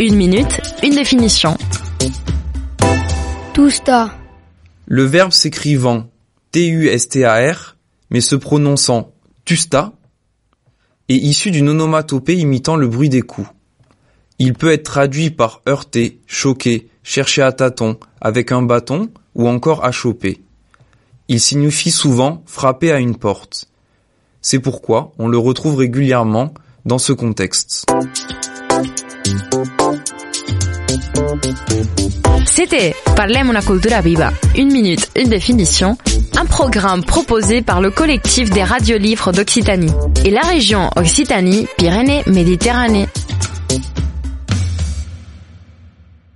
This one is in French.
Une minute, une définition. Tusta. Le verbe s'écrivant T-U-S-T-A-R, mais se prononçant tusta, est issu d'une onomatopée imitant le bruit des coups. Il peut être traduit par heurter, choquer, chercher à tâtons, avec un bâton ou encore à choper. Il signifie souvent frapper à une porte. C'est pourquoi on le retrouve régulièrement dans ce contexte. C'était Parlem una cultura viva. Une minute, une définition. Un programme proposé par le collectif des radiolivres d'Occitanie et la région Occitanie-Pyrénées-Méditerranée.